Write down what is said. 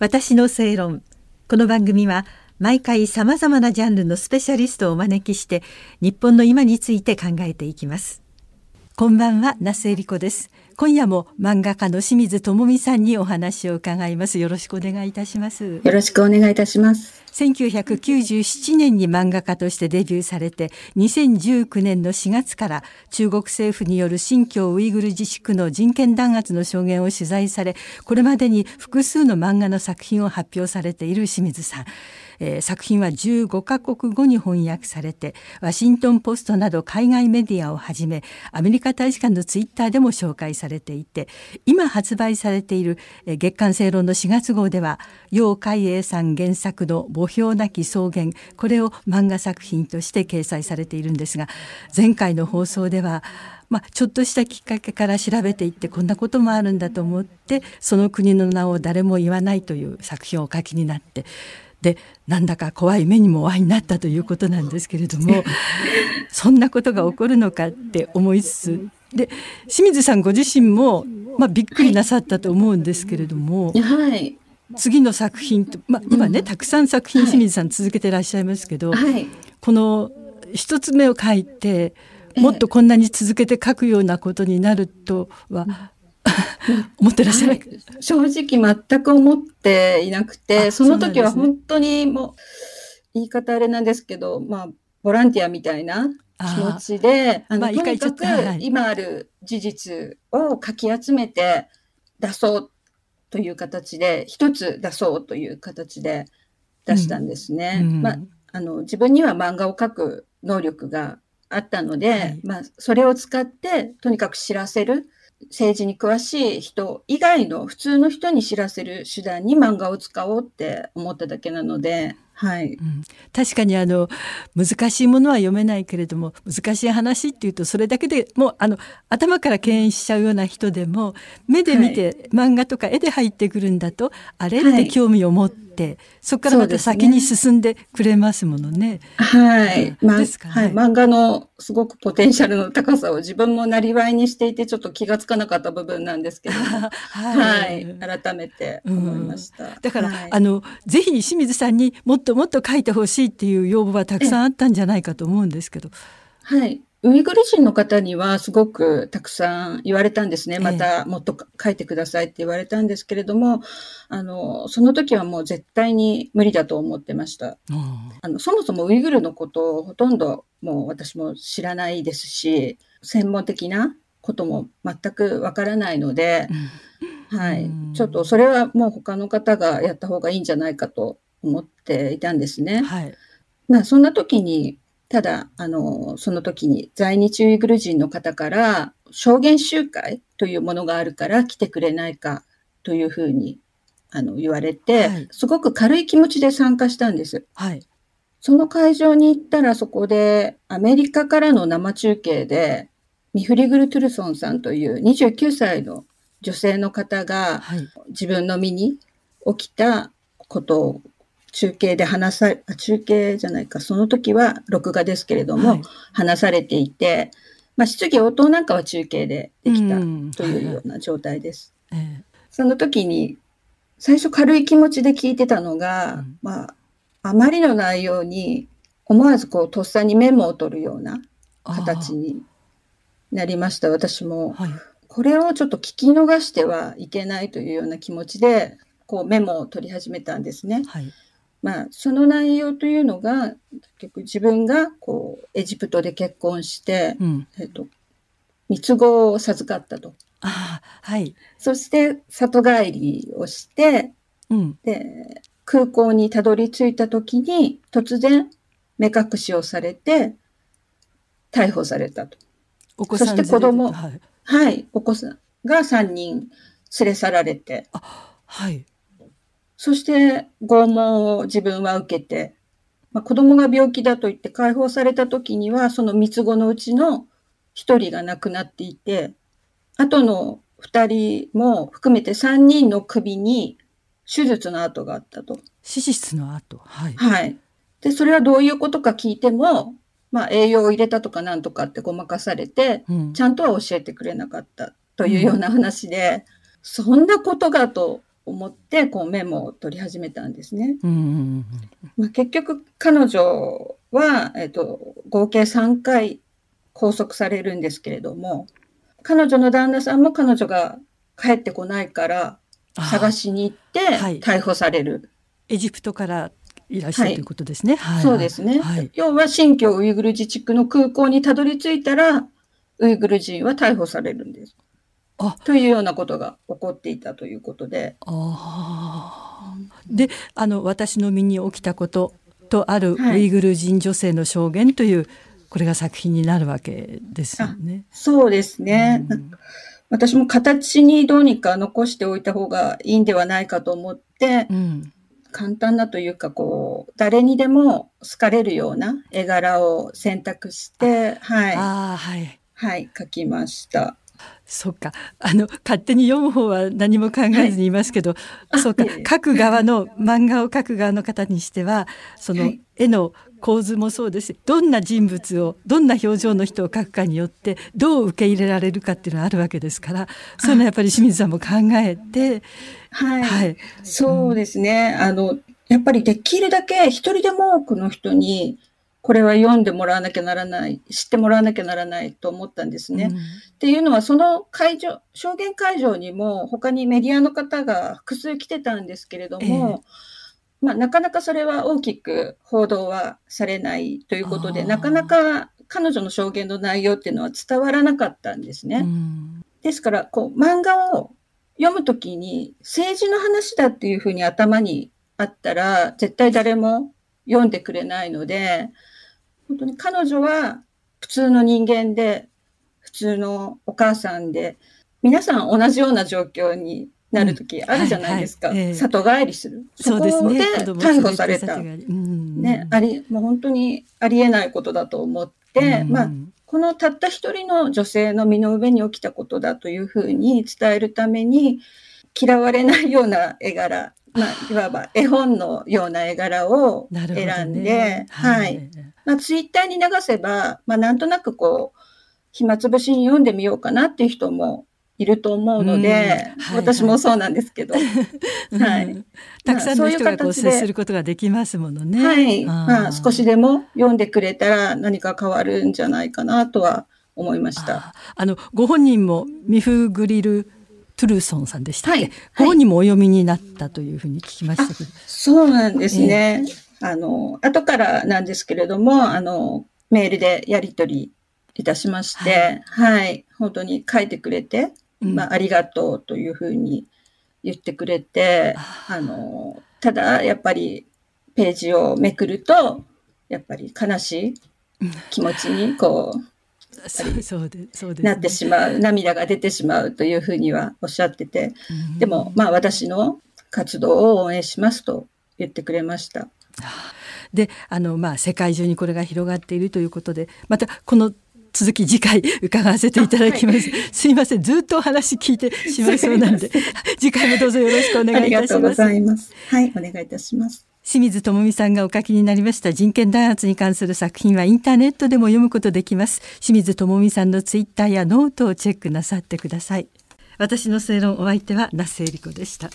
私の正論。この番組は毎回さまざまなジャンルのスペシャリストをお招きして日本の今について考えていきます。こんばんは那須恵理子です。今夜も漫画家の清水智美さんにお話を伺います。よろしくお願いいたします。よろしくお願いいたします。1997年に漫画家としてデビューされて2019年の4月から中国政府による新疆ウイグル自治区の人権弾圧の証言を取材されこれまでに複数の漫画の作品を発表されている清水さんえー、作品は15カ国語に翻訳されてワシントン・ポストなど海外メディアをはじめアメリカ大使館のツイッターでも紹介されていて今発売されている、月刊正論の4月号では楊海英さん原作の「墓標なき草原」これを漫画作品として掲載されているんですが前回の放送ではまあ、ちょっとしたきっかけから調べていってこんなこともあるんだと思ってその国の名を誰も言わないという作品をお書きになってでなんだか怖い目にもお会いになったということなんですけれどもそんなことが起こるのかって思いつつで清水さんご自身も、まあ、びっくりなさったと思うんですけれども、はい、次の作品と、まあ、今ね、たくさん作品清水さん続けてらっしゃいますけど、はい、この一つ目を書いてもっとこんなに続けて書くようなことになるとは思ってらっしゃる、はい、正直全く思っていなくて、その時は本当にもう、言い方あれなんですけど、まあ、ボランティアみたいな気持ちで、あの、まあ、とにかく今ある事実をかき集めて出そうという形で、一つ出そうという形で出したんですね。うん。うん、まあ、あの、自分には漫画を描く能力があったので、はい、まあ、それを使って、とにかく知らせる。政治に詳しい人以外の普通の人に知らせる手段に漫画を使おうって思っただけなので、はい、うん、確かにあの難しいものは読めないけれども難しい話っていうとそれだけでもうあの頭から敬遠しちゃうような人でも目で見て、はい、漫画とか絵で入ってくるんだとあれって興味を持って、はい、そこからまた先に進んでくれますものね。はい、まですか、はい、漫画のすごくポテンシャルの高さを自分もなりわいにしていてちょっと気がつかなかった部分なんですけど。はい、はい、改めて思いました。うん、だから、あのぜひ清水さんにもっともっと書いてほしいっていう要望はたくさんあったんじゃないかと思うんですけど。はい。ウイグル人の方にはすごくたくさん言われたんですね。またもっと書いてくださいって言われたんですけれども、あの、その時はもう絶対に無理だと思ってました。あのそもそもウイグルのことをほとんどもう私も知らないですし、専門的なことも全くわからないので、はい。ちょっとそれはもう他の方がやった方がいいんじゃないかと思っていたんですね。はい。まあ、そんな時に、ただ、あの、その時に在日ウイグル人の方から、証言集会というものがあるから来てくれないかというふうにあの言われて、はい、すごく軽い気持ちで参加したんです。はい。その会場に行ったらそこでアメリカからの生中継でミフリグル・トゥルソンさんという29歳の女性の方が自分の身に起きたことを中継で話さ、あ中継じゃないか、その時は録画ですけれども、はい、話されていて、まあ、質疑応答なんかは中継でできたというような状態です。うんはいはい、その時に、最初軽い気持ちで聞いてたのが、うん、まあ、あまりの内容に思わずこう、とっさにメモを取るような形になりました、私も。はい、これをちょっと聞き逃してはいけないというような気持ちで、こうメモを取り始めたんですね。はいまあ、その内容というのが、結局自分がこうエジプトで結婚して、うん、えっと、三つ子を授かったと。あはい。そして里帰りをして、うん、で空港にたどり着いた時に突然目隠しをされて逮捕されたと。お子さんそして子供、はい、はい、お子さんが3人連れ去られて。あはい。そして拷問を自分は受けて、まあ、子供が病気だと言って解放された時には、その三つ子のうちの一人が亡くなっていて、あとの二人も含めて三人の首に手術の跡があったと。手術の跡はい。はい。で、それはどういうことか聞いても、まあ、栄養を入れたとかなんとかってごまかされて、うん、ちゃんとは教えてくれなかったというような話で、うん、そんなことがと思ってこうメモを取り始めたんですね。まあ、結局彼女は、えっと、合計3回拘束されるんですけれども彼女の旦那さんも彼女が帰ってこないから探しに行って逮捕される。エジプトからいらっしゃるということですね。はい、そうですね、はい、要は新疆ウイグル自治区の空港にたどり着いたらウイグル人は逮捕されるんです。というようなことが起こっていたということで。あであの私の身に起きたこととあるウイグル人女性の証言という、はい、これが作品になるわけですよね。そうですね、うん、私も形にどうにか残しておいた方がいいんではないかと思って、うん、簡単なというかこう誰にでも好かれるような絵柄を選択してはい。はい、はい、描きました。そっか。あの勝手に読む方は何も考えずにいますけど、はい、そうか。書く側の漫画を描く側の方にしてはその絵の構図もそうです。どんな人物をどんな表情の人を描くかによってどう受け入れられるかっていうのはあるわけですからそういうのはやっぱり清水さんも考えて、はい、はい、そうですね、うん、あのやっぱりできるだけ一人でも多くの人にこれは読んでもらわなきゃならない、知ってもらわなきゃならないと思ったんですね。うん、っていうのは、その会場、証言会場にも他にメディアの方が複数来てたんですけれども、えー、まあ、なかなかそれは大きく報道はされないということで、なかなか彼女の証言の内容っていうのは伝わらなかったんですね。うん、ですから、こう、漫画を読むときに政治の話だっていうふうに頭にあったら、絶対誰も読んでくれないので、本当に彼女は普通の人間で、普通のお母さんで、皆さん同じような状況になる時あるじゃないですか。うんはいはい、里帰りする。そこで逮捕された。ね、ね、あり、もう本当にありえないことだと思って、うん、まあ、このたった一人の女性の身の上に起きたことだというふうに伝えるために、嫌われないような絵柄、まあ、いわば絵本のような絵柄を選んで、ね、はい。まあ、ツイッターに流せば、まあ、なんとなくこう、暇つぶしに読んでみようかなっていう人もいると思うので、はいはい、私もそうなんですけど、はい。たくさんの人がこう接することができますものね。はい。まあ、少しでも読んでくれたら何か変わるんじゃないかなとは思いました。あの、ご本人もミフグリルトゥルーソンさんでしたっけ、はい、ご本人もお読みになったというふうに聞きましたけど。そうなんですね。えー、あの、後からなんですけれども、あの、メールでやり取りいたしまして、はい、はい、本当に書いてくれて、うん、まあ、ありがとうというふうに言ってくれて、あの、ただ、やっぱり、ページをめくると、やっぱり悲しい気持ちに、こう、そうでそうで、なってしまう、涙が出てしまうというふうにはおっしゃってて、でも、まあ私の活動を応援しますと言ってくれました。で、あの、まあ世界中にこれが広がっているということで、またこの続き次回 伺わせていただきます。はい、すいません、ずっとお話聞いてしまいそうなんで、次回もどうぞよろしくお願いいたします。ありがとうございます。はい、お願いいたします。清水智美さんがお書きになりました人権弾圧に関する作品はインターネットでも読むことできます。清水智美さんのツイッターやノートをチェックなさってください。私の正論お相手は那須恵理子でした。